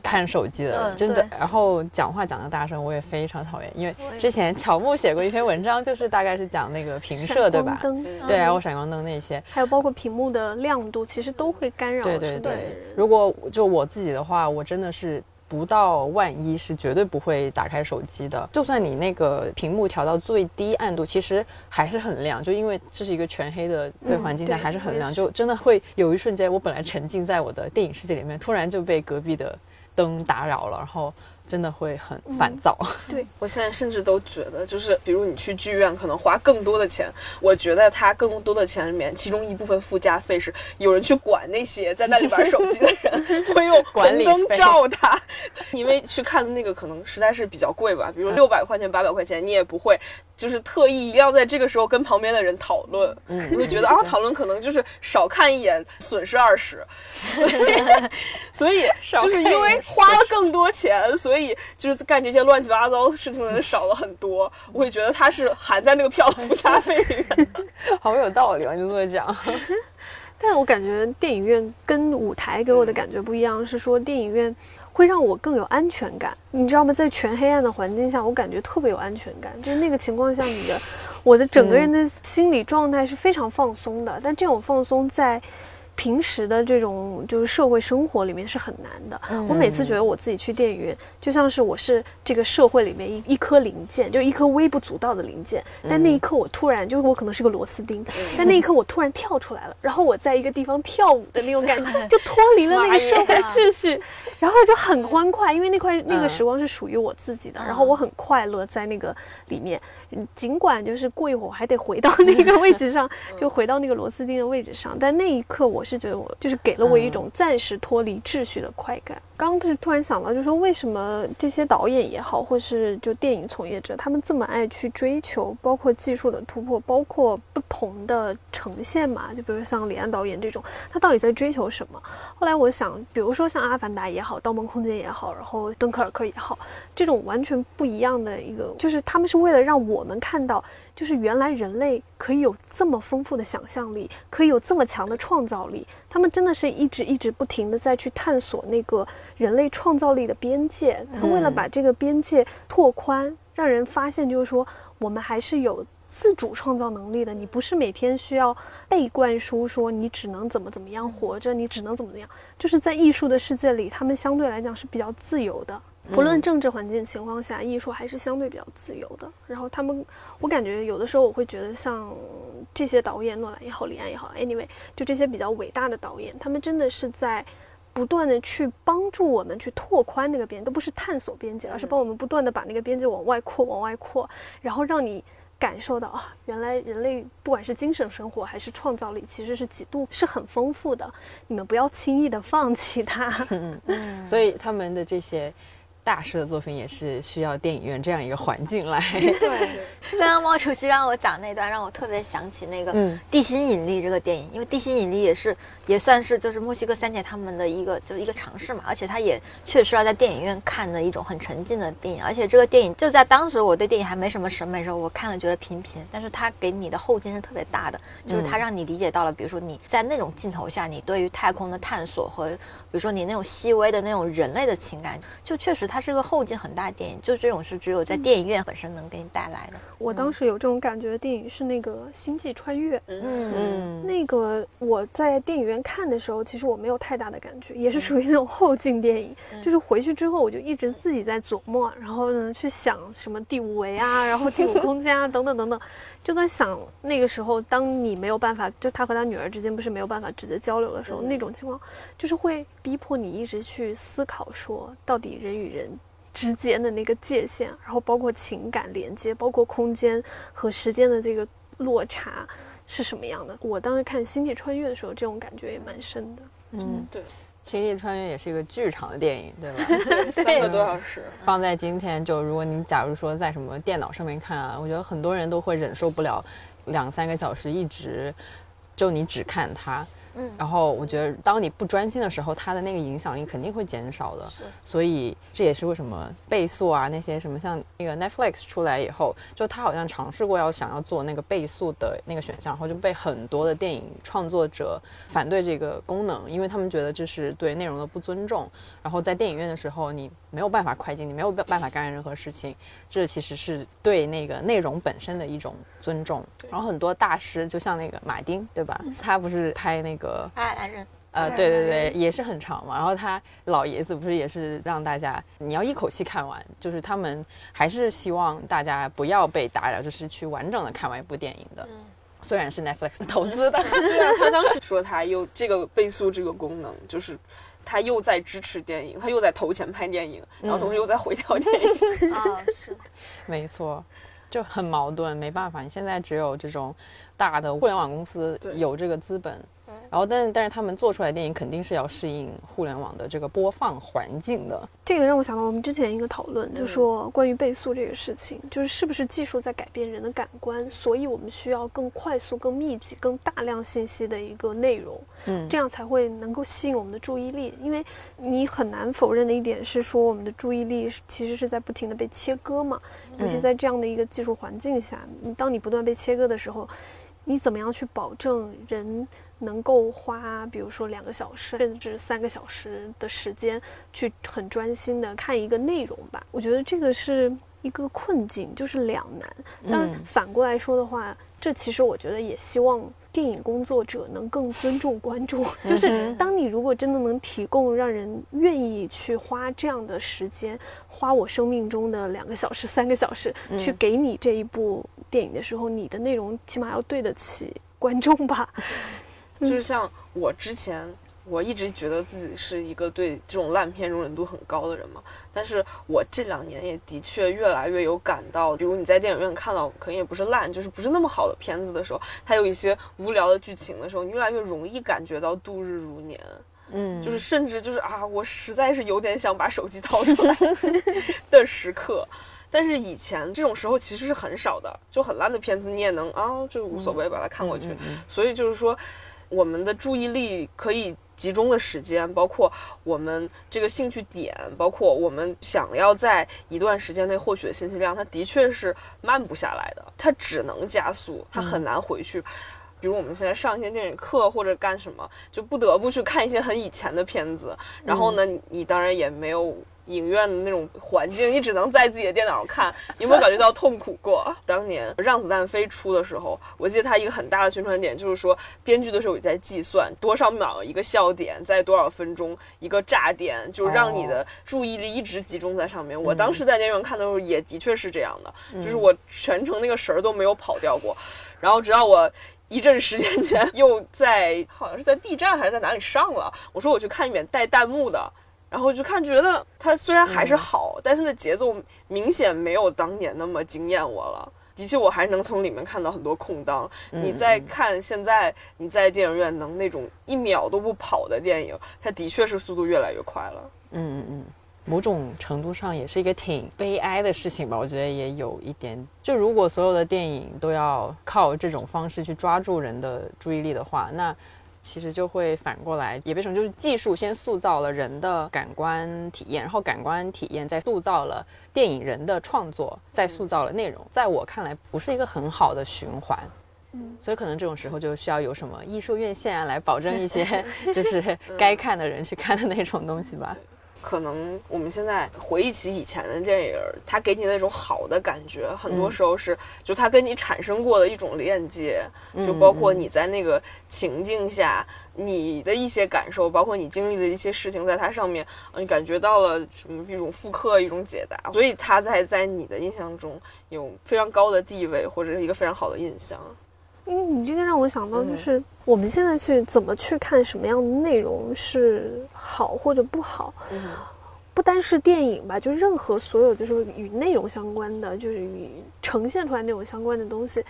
看手机的，真的，然后讲话讲的大声，我也非常讨厌。因为之前乔木写过一篇文章，就是大概是讲那个屏射，对吧？对，然后闪光灯那些，还有包括屏幕的亮度，其实都会干扰。对对对，如果就我自己的话，我真的是不到万一是绝对不会打开手机的。就算你那个屏幕调到最低暗度，其实还是很亮。就因为这是一个全黑的对环境下，还是很亮。就真的会有一瞬间，我本来沉浸在我的电影世界里面，突然就被隔壁的灯打扰了，然后。真的会很烦躁。对 我现在甚至都觉得，就是比如你去剧院，可能花更多的钱。我觉得他更多的钱里面，其中一部分附加费是有人去管那些在那里玩手机的人，会用红灯照他。因为去看的那个可能实在是比较贵吧，比如 六百块钱、八百块钱，你也不会就是特意一定要在这个时候跟旁边的人讨论。嗯，我就觉得啊，讨论可能就是少看一眼，损失二十。所以，所以就是因为花了更多钱，所以。所以就是干这些乱七八糟的事情的人少了很多，我会觉得他是含在那个票的附加费里面。好有道理啊，你这么讲。但我感觉电影院跟舞台给我的感觉不一样，是说电影院会让我更有安全感。你知道吗？在全黑暗的环境下，我感觉特别有安全感。就是那个情况下，你的我的整个人的心理状态是非常放松的。但这种放松在。平时的这种就是社会生活里面是很难的。我每次觉得我自己去电影院，就像是我是这个社会里面一一颗零件，就一颗微不足道的零件。但那一刻我突然，就是我可能是个螺丝钉，但那一刻我突然跳出来了，然后我在一个地方跳舞的那种感觉，就脱离了那个社会秩序，然后就很欢快，因为那块那个时光是属于我自己的，然后我很快乐在那个里面。尽管就是过一会儿还得回到那个位置上，就回到那个螺丝钉的位置上，但那一刻我是觉得我就是给了我一种暂时脱离秩序的快感。刚刚是突然想到，就是说为什么这些导演也好，或是就电影从业者，他们这么爱去追求，包括技术的突破，包括不同的呈现嘛？就比如像李安导演这种，他到底在追求什么？后来我想，比如说像《阿凡达》也好，《盗梦空间》也好，然后《敦刻尔克》也好，这种完全不一样的一个，就是他们是为了让我。我们看到，就是原来人类可以有这么丰富的想象力，可以有这么强的创造力。他们真的是一直一直不停的在去探索那个人类创造力的边界。他为了把这个边界拓宽，让人发现，就是说我们还是有自主创造能力的。你不是每天需要被灌输说你只能怎么怎么样活着，你只能怎么怎么样。就是在艺术的世界里，他们相对来讲是比较自由的。不论政治环境情况下，艺术还是相对比较自由的。然后他们，我感觉有的时候我会觉得，像这些导演，诺兰也好，李安也好，anyway，就这些比较伟大的导演，他们真的是在不断的去帮助我们去拓宽那个边，都不是探索边界，而是帮我们不断的把那个边界往外扩，往外扩，然后让你感受到啊，原来人类不管是精神生活还是创造力，其实是几度是很丰富的。你们不要轻易的放弃它。嗯嗯。所以他们的这些。大师的作品也是需要电影院这样一个环境来。对，刚刚毛主席让我讲那段，让我特别想起那个《地心引力》这个电影，因为《地心引力》也是也算是就是墨西哥三姐他们的一个就是一个尝试嘛，而且它也确实要在电影院看的一种很沉浸的电影，而且这个电影就在当时我对电影还没什么审美的时候，我看了觉得平平，但是它给你的后劲是特别大的，就是它让你理解到了，比如说你在那种镜头下，你对于太空的探索和。比如说你那种细微的那种人类的情感，就确实它是个后劲很大的电影，就这种是只有在电影院本身能给你带来的。我当时有这种感觉的电影是那个《星际穿越》，嗯嗯，那个我在电影院看的时候，其实我没有太大的感觉，也是属于那种后劲电影，就是回去之后我就一直自己在琢磨，然后呢去想什么第五维啊，然后第五空间啊等等等等。就在想那个时候，当你没有办法，就他和他女儿之间不是没有办法直接交流的时候，那种情况就是会逼迫你一直去思考，说到底人与人之间的那个界限，然后包括情感连接，包括空间和时间的这个落差是什么样的。我当时看《星际穿越》的时候，这种感觉也蛮深的。嗯，对。《星际穿越》也是一个剧场的电影，对吧？三个多小时。放在今天，就如果你假如说在什么电脑上面看啊，我觉得很多人都会忍受不了两三个小时一直就你只看它。嗯，然后我觉得，当你不专心的时候，它的那个影响力肯定会减少的。是，所以这也是为什么倍速啊，那些什么像那个 Netflix 出来以后，就他好像尝试过要想要做那个倍速的那个选项，然后就被很多的电影创作者反对这个功能，因为他们觉得这是对内容的不尊重。然后在电影院的时候，你没有办法快进，你没有办法干预任何事情，这其实是对那个内容本身的一种尊重。然后很多大师，就像那个马丁，对吧？他不是拍那个。爱爱人，呃，对对对，也是很长嘛。然后他老爷子不是也是让大家你要一口气看完，就是他们还是希望大家不要被打扰，就是去完整的看完一部电影的。虽然是 Netflix 投资的，对啊，他当时说他有这个倍速这个功能，就是他又在支持电影，他又在投钱拍电影，然后同时又在毁掉电影。啊，是，没错，就很矛盾，没办法，你现在只有这种大的互联网公司有这个资本。然后，但是但是他们做出来的电影肯定是要适应互联网的这个播放环境的。这个让我想到我们之前一个讨论，就说关于倍速这个事情，就是是不是技术在改变人的感官，所以我们需要更快速、更密集、更大量信息的一个内容，嗯，这样才会能够吸引我们的注意力。因为你很难否认的一点是说，我们的注意力其实是在不停的被切割嘛，尤其在这样的一个技术环境下，当你不断被切割的时候，你怎么样去保证人？能够花，比如说两个小时甚至三个小时的时间，去很专心的看一个内容吧。我觉得这个是一个困境，就是两难。但，反过来说的话，这其实我觉得也希望电影工作者能更尊重观众。就是当你如果真的能提供让人愿意去花这样的时间，花我生命中的两个小时、三个小时去给你这一部电影的时候，你的内容起码要对得起观众吧。就是像我之前，我一直觉得自己是一个对这种烂片容忍度很高的人嘛。但是我这两年也的确越来越有感到，比如你在电影院看到可能也不是烂，就是不是那么好的片子的时候，它有一些无聊的剧情的时候，你越来越容易感觉到度日如年。嗯，就是甚至就是啊，我实在是有点想把手机掏出来 的时刻。但是以前这种时候其实是很少的，就很烂的片子你也能啊，就无所谓把它看过去。所以就是说。我们的注意力可以集中的时间，包括我们这个兴趣点，包括我们想要在一段时间内获取的信息量，它的确是慢不下来的，它只能加速，它很难回去。比如我们现在上一些电影课或者干什么，就不得不去看一些很以前的片子，然后呢，你当然也没有。影院的那种环境，你只能在自己的电脑上看。有没有感觉到痛苦过？当年《让子弹飞》出的时候，我记得它一个很大的宣传点就是说，编剧的时候也在计算多少秒一个笑点，在多少分钟一个炸点，就让你的注意力一直集中在上面。我当时在电影院看的时候，也的确是这样的，就是我全程那个神儿都没有跑掉过。然后直到我一阵时间前 又在好像是在 B 站还是在哪里上了，我说我去看一遍带弹幕的。然后就看，觉得它虽然还是好，但是那节奏明显没有当年那么惊艳我了。的确，我还能从里面看到很多空档。你再看现在你在电影院能那种一秒都不跑的电影，它的确是速度越来越快了。嗯嗯嗯，某种程度上也是一个挺悲哀的事情吧。我觉得也有一点，就如果所有的电影都要靠这种方式去抓住人的注意力的话，那。其实就会反过来，也变成就是技术先塑造了人的感官体验，然后感官体验再塑造了电影人的创作，再塑造了内容。在我看来，不是一个很好的循环。嗯，所以可能这种时候就需要有什么艺术院线啊，来保证一些 就是该看的人去看的那种东西吧。可能我们现在回忆起以前的电影，它给你那种好的感觉，很多时候是就它跟你产生过的一种链接，就包括你在那个情境下你的一些感受，包括你经历的一些事情，在它上面，你感觉到了什么一种复刻，一种解答，所以它在在你的印象中有非常高的地位，或者是一个非常好的印象。因为你这个让我想到，就是我们现在去怎么去看什么样的内容是好或者不好，不单是电影吧，就任何所有就是与内容相关的，就是与呈现出来内容相关的东西，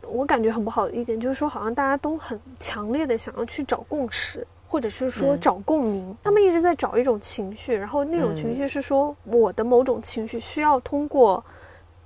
我感觉很不好的一点就是说，好像大家都很强烈的想要去找共识，或者是说找共鸣，他们一直在找一种情绪，然后那种情绪是说我的某种情绪需要通过。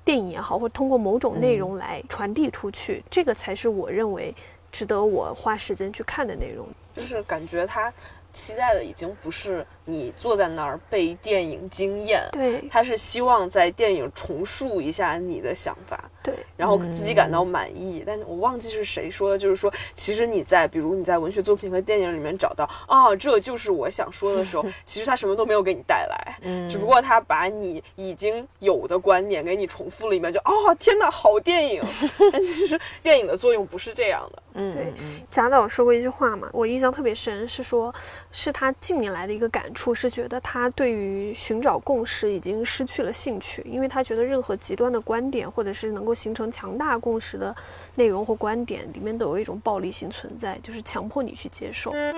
电影也好，或通过某种内容来传递出去，这个才是我认为值得我花时间去看的内容。就是感觉他期待的已经不是你坐在那儿被电影惊艳，对。他是希望在电影重述一下你的想法，对，然后自己感到满意。但我忘记是谁说的，就是说，其实你在比如你在文学作品和电影里面找到啊，这就是我想说的时候，其实他什么都没有给你带来，嗯。只不过他把你已经有的观点给你重复了一遍，就哦天哪，好电影！但其实电影的作用不是这样的。嗯。对，贾导说过一句话嘛，我印象特别深，是说，是他近年来的一个感触，是觉得他对于寻找共识已经失去了兴趣，因为他觉得任何极端的观点，或者是能够形成强大共识的内容或观点，里面都有一种暴力性存在，就是强迫你去接受。哎，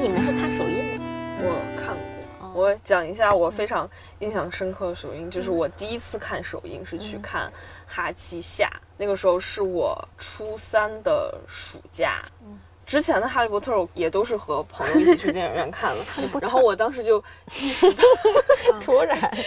你们是看首映吗？我看过，我讲一下我非常印象深刻的首映，就是我第一次看首映是去看《哈奇夏》，那个时候是我初三的暑假。之前的《哈利波特》也都是和朋友一起去电影院看的，然后我当时就意识到，突然。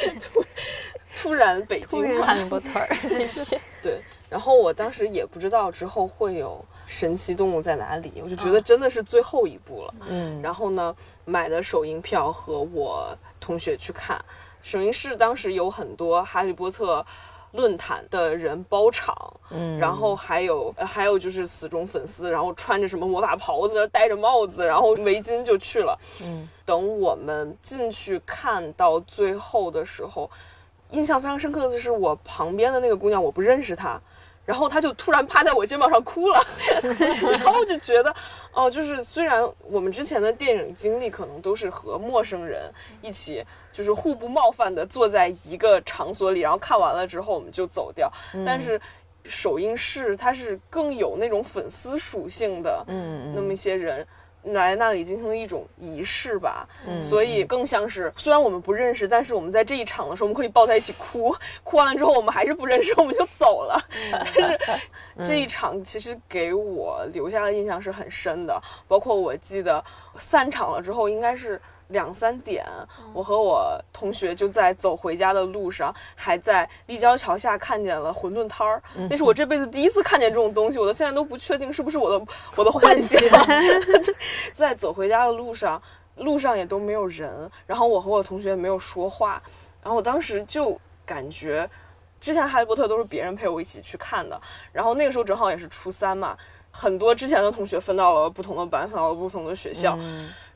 突然北京哈利波特。继续，对，然后我当时也不知道之后会有神奇动物在哪里，我就觉得真的是最后一部了。嗯，然后呢，买的首映票和我同学去看。首映式当时有很多哈利波特论坛的人包场，嗯然后还有呃还有就是死忠粉丝，然后穿着什么魔法袍子，戴着帽子，然后围巾就去了。嗯，等我们进去看到最后的时候，印象非常深刻的就是我旁边的那个姑娘，我不认识她。然后他就突然趴在我肩膀上哭了，然后我就觉得，哦、就是虽然我们之前的电影经历可能都是和陌生人一起，就是互不冒犯的坐在一个场所里，然后看完了之后我们就走掉，但是首映式它是更有那种粉丝属性的，嗯。那么一些人。来那里进行了一种仪式吧，嗯所以更像是虽然我们不认识，但是我们在这一场的时候，我们可以抱在一起哭，哭完了之后我们还是不认识，我们就走了。但是 这一场其实给我留下的印象是很深的，包括我记得散场了之后，应该是两三点，我和我同学就在走回家的路上，还在立交桥下看见了馄饨摊儿，那是我这辈子第一次看见这种东西，我到现在都不确定是不是我的 我的幻想。在走回家的路上，路上也都没有人，然后我和我同学没有说话，然后我当时就感觉，之前《哈利波特》都是别人陪我一起去看的，然后那个时候正好也是初三嘛，很多之前的同学分到了不同的班，分到了不同的学校，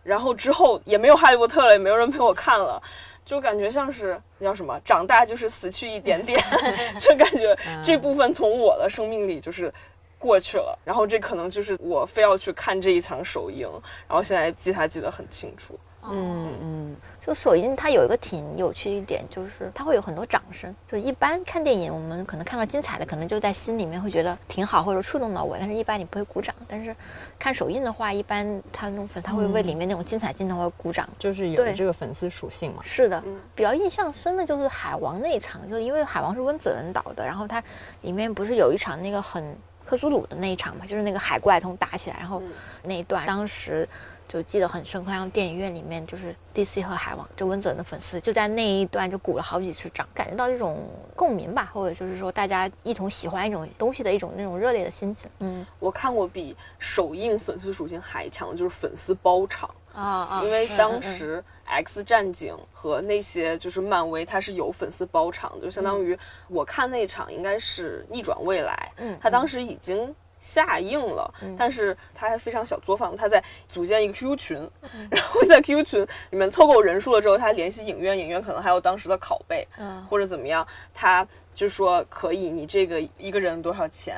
然后之后也没有《哈利波特》了，也没有人陪我看了。就感觉像是那叫什么，长大就是死去一点点，就感觉这部分从我的生命里就是过去了。然后这可能就是我非要去看这一场首映，然后现在记它记得很清楚。嗯嗯就首映它有一个挺有趣一点，就是它会有很多掌声。就一般看电影，我们可能看到精彩的，可能就在心里面会觉得挺好，或者触动到我，但是一般你不会鼓掌。但是看首映的话，一般他那种粉他会为里面那种精彩镜头而鼓掌。就是有这个粉丝属性嘛。是的嗯，比较印象深的就是海王那一场，就是因为海王是温子仁导的，然后它里面不是有一场那个很克苏鲁的那一场嘛，就是那个海怪通打起来，然后嗯那一段当时就记得很深刻，然后电影院里面就是 DC 和海王，就温子仁的粉丝就在那一段就鼓了好几次掌，感觉到一种共鸣吧，或者就是说大家一同喜欢一种东西的一种那种热烈的心情。嗯我看过比首映粉丝属性还强的就是粉丝包场，啊啊因为当时 X 战警和那些就是漫威，它是有粉丝包场的，就相当于我看那场应该是逆转未来，嗯他当时已经。下映了，但是他还非常小作坊，他在组建一个 QQ 群，然后在 QQ 群里面凑够人数了之后，他联系影院，影院可能还有当时的拷贝，嗯。或者怎么样，他就说可以，你这个一个人多少钱？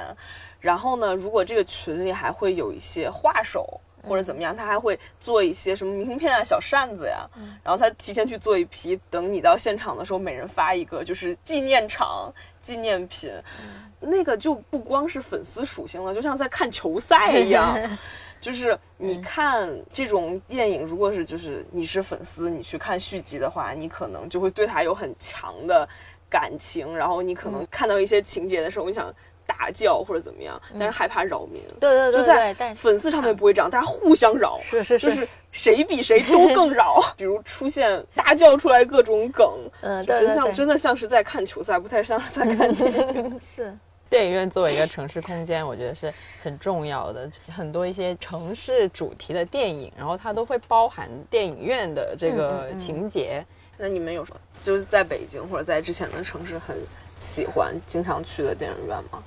然后呢，如果这个群里还会有一些画手或者怎么样，他还会做一些什么明信片啊、小扇子呀，然后他提前去做一批，等你到现场的时候，每人发一个，就是纪念场纪念品。那个就不光是粉丝属性了，就像在看球赛一样。就是你看这种电影，如果是就是你是粉丝，你去看续集的话，你可能就会对他有很强的感情，然后你可能看到一些情节的时候，你想大叫或者怎么样，但是害怕扰民。对对对就在粉丝上面不会这样，大家互相扰，是是是就是是谁比谁都更扰。比如出现大叫出来各种梗，嗯真对对对像真的像是在看球赛，不太像是在看电影。是电影院作为一个城市空间，我觉得是很重要的。很多一些城市主题的电影，然后它都会包含电影院的这个情节。那你们有什么就是在北京或者在之前的城市很喜欢、经常去的电影院吗？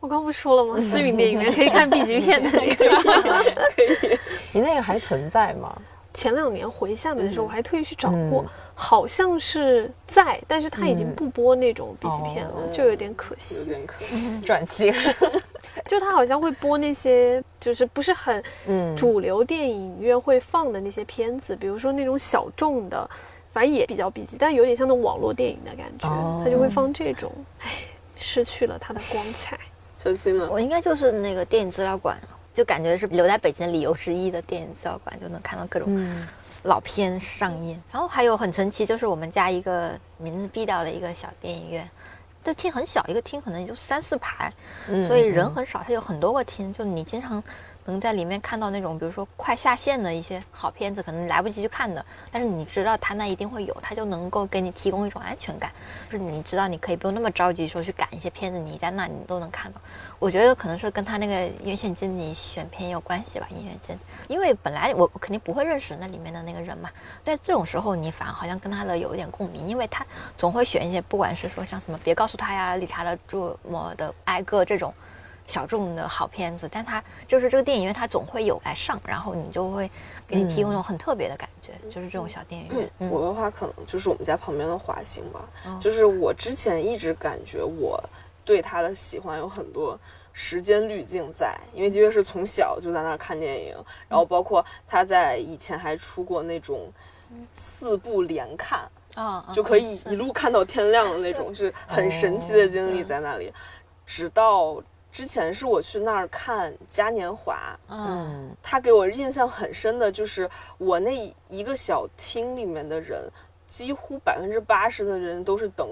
我刚不说了吗？私营电影院可以看 B 级片的那个。可以。你那个还存在吗？前两年回厦门的时候，我还特意去找过，好像是在，但是他已经不播那种笔记片了，就有点可惜。有点可惜，转型。就他好像会播那些，就是不是很主流电影院会放的那些片子，比如说那种小众的，反正也比较笔记，但有点像那种网络电影的感觉，他就会放这种。唉，失去了它的光彩。小青呢？我应该就是那个电影资料馆。就感觉是留在北京的理由之一的电影资料馆，就能看到各种老片上映。然后还有很神奇，就是我们家一个名字毙掉的一个小电影院，这厅很小，一个厅可能也就三四排，所以人很少，它有很多个厅，就你经常。能在里面看到那种，比如说快下线的一些好片子，可能来不及去看的，但是你知道他那一定会有，他就能够给你提供一种安全感，就是你知道你可以不用那么着急说去赶一些片子，你在那你都能看到。我觉得可能是跟他那个院线经理选片有关系吧，影院经理，因为本来我肯定不会认识那里面的那个人嘛，在这种时候你反而好像跟他的有一点共鸣，因为他总会选一些不管是说像什么别告诉他呀、理查德注么的挨个这种。小众的好片子，但它就是这个电影院，它总会有来上，然后你就会给你提供一种很特别的感觉，就是这种小电影院。我的话可能就是我们家旁边的华星吧，就是我之前一直感觉我对他的喜欢有很多时间滤镜在，因为的确是从小就在那儿看电影，然后包括他在以前还出过那种四部连看啊，就可以一路看到天亮的那种，是很神奇的经历在那里，直到。之前是我去那儿看嘉年华，嗯，他给我印象很深的就是我那一个小厅里面的人，几乎百分之八十的人都是等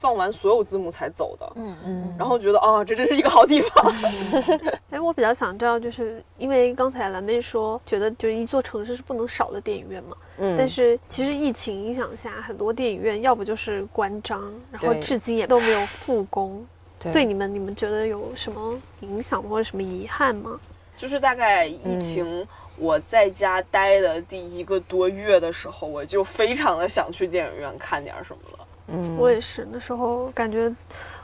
放完所有字幕才走的，嗯嗯，然后觉得啊，这真是一个好地方。哎，我比较想知道，就是因为刚才蓝妹说，觉得就是一座城市是不能少的电影院嘛，嗯，但是其实疫情影响下，很多电影院要不就是关张，然后至今也都没有复工。对你们，你们觉得有什么影响或者什么遗憾吗？就是大概疫情我在家待的第一个多月的时候，我就非常的想去电影院看点什么了。嗯，我也是，那时候感觉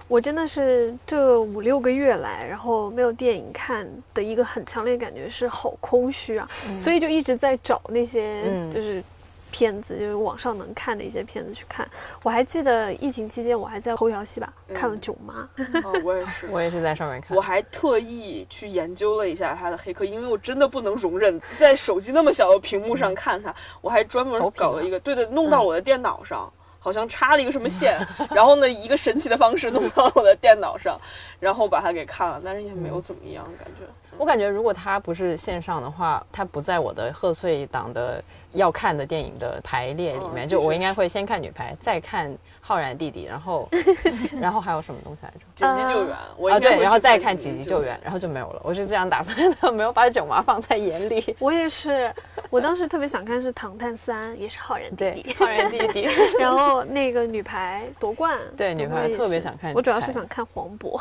我真的是这五六个月来，然后没有电影看的一个很强烈感觉是好空虚啊，所以就一直在找那些就是。片子就是网上能看的一些片子去看。我还记得疫情期间，我还在头条系吧看了《囧妈》。哦，我也是，我也是在上面看。我还特意去研究了一下它的黑客，因为我真的不能容忍在手机那么小的屏幕上看它。我还专门搞了一个，对对，弄到我的电脑上，好像插了一个什么线，然后呢，一个神奇的方式弄到我的电脑上，然后把它给看了，但是也没有怎么样感觉。我感觉如果它不是线上的话，它不在我的贺岁档的。要看的电影的排列里面，就我应该会先看女排，再看浩然弟弟，然后，然后还有什么东西来着？紧急救援，啊对，然后再看紧急救援，然后就没有了。我是这样打算的，没有把囧妈放在眼里。我也是，我当时特别想看是《唐探三》，也是浩然弟弟，浩然弟弟。然后那个女排夺冠，对女排特别想看。我主要是想看黄渤。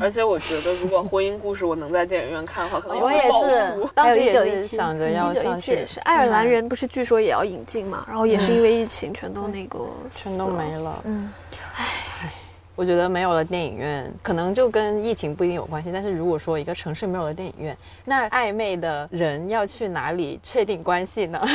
而且我觉得，如果婚姻故事我能在电影院看的话，可能我 也是。当时也是想着要上去。爱尔兰人不是据说也要引进嘛？然后也是因为疫情，全都那个全都没了。嗯，唉，我觉得没有了电影院，可能就跟疫情不一定有关系。但是如果说一个城市没有了电影院，那暧昧的人要去哪里确定关系呢？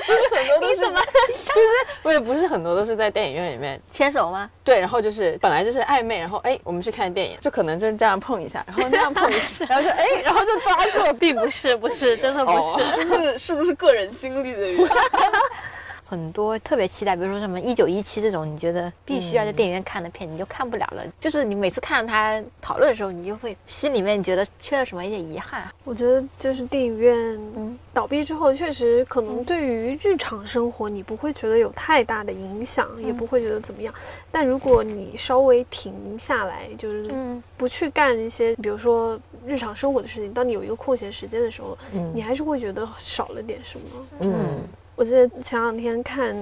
很多都是，就是我也不是很多都是在电影院里面牵手吗？对，然后就是本来就是暧昧，然后哎，我们去看电影，就可能就是这样碰一下，然后 那样碰一下，然后就哎，然后就抓住，并不是，不是，真的不是，是不是是不是个人经历的原因？很多特别期待，比如说什么一九一七这种，你觉得必须要在电影院看的片，你就看不了了。就是你每次看到他讨论的时候，你就会心里面觉得缺了什么，一点遗憾。我觉得就是电影院倒闭之后，确实可能对于日常生活你不会觉得有太大的影响，也不会觉得怎么样。但如果你稍微停下来，就是不去干一些，比如说日常生活的事情，当你有一个空闲时间的时候，你还是会觉得少了点什么。嗯。我记得前两天看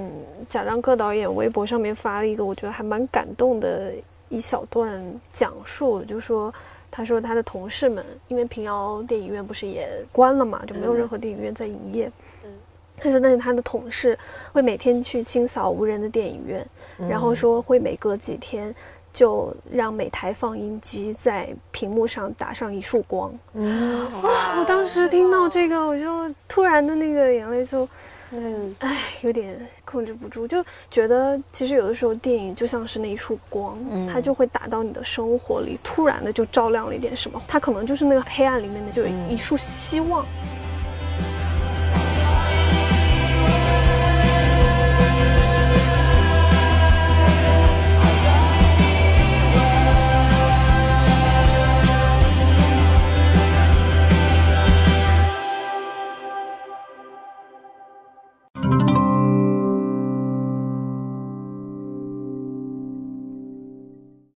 贾樟柯导演微博上面发了一个，我觉得还蛮感动的一小段讲述，就说他说他的同事们，因为平遥电影院不是也关了嘛，就没有任何电影院在营业。嗯，他说但是他的同事会每天去清扫无人的电影院，然后说会每隔几天就让每台放映机在屏幕上打上一束光。嗯，哇！我当时听到这个，我就突然的那个眼泪就。嗯，哎，有点控制不住，就觉得其实有的时候电影就像是那一束光，它就会打到你的生活里，突然的就照亮了一点什么，它可能就是那个黑暗里面的就一束希望。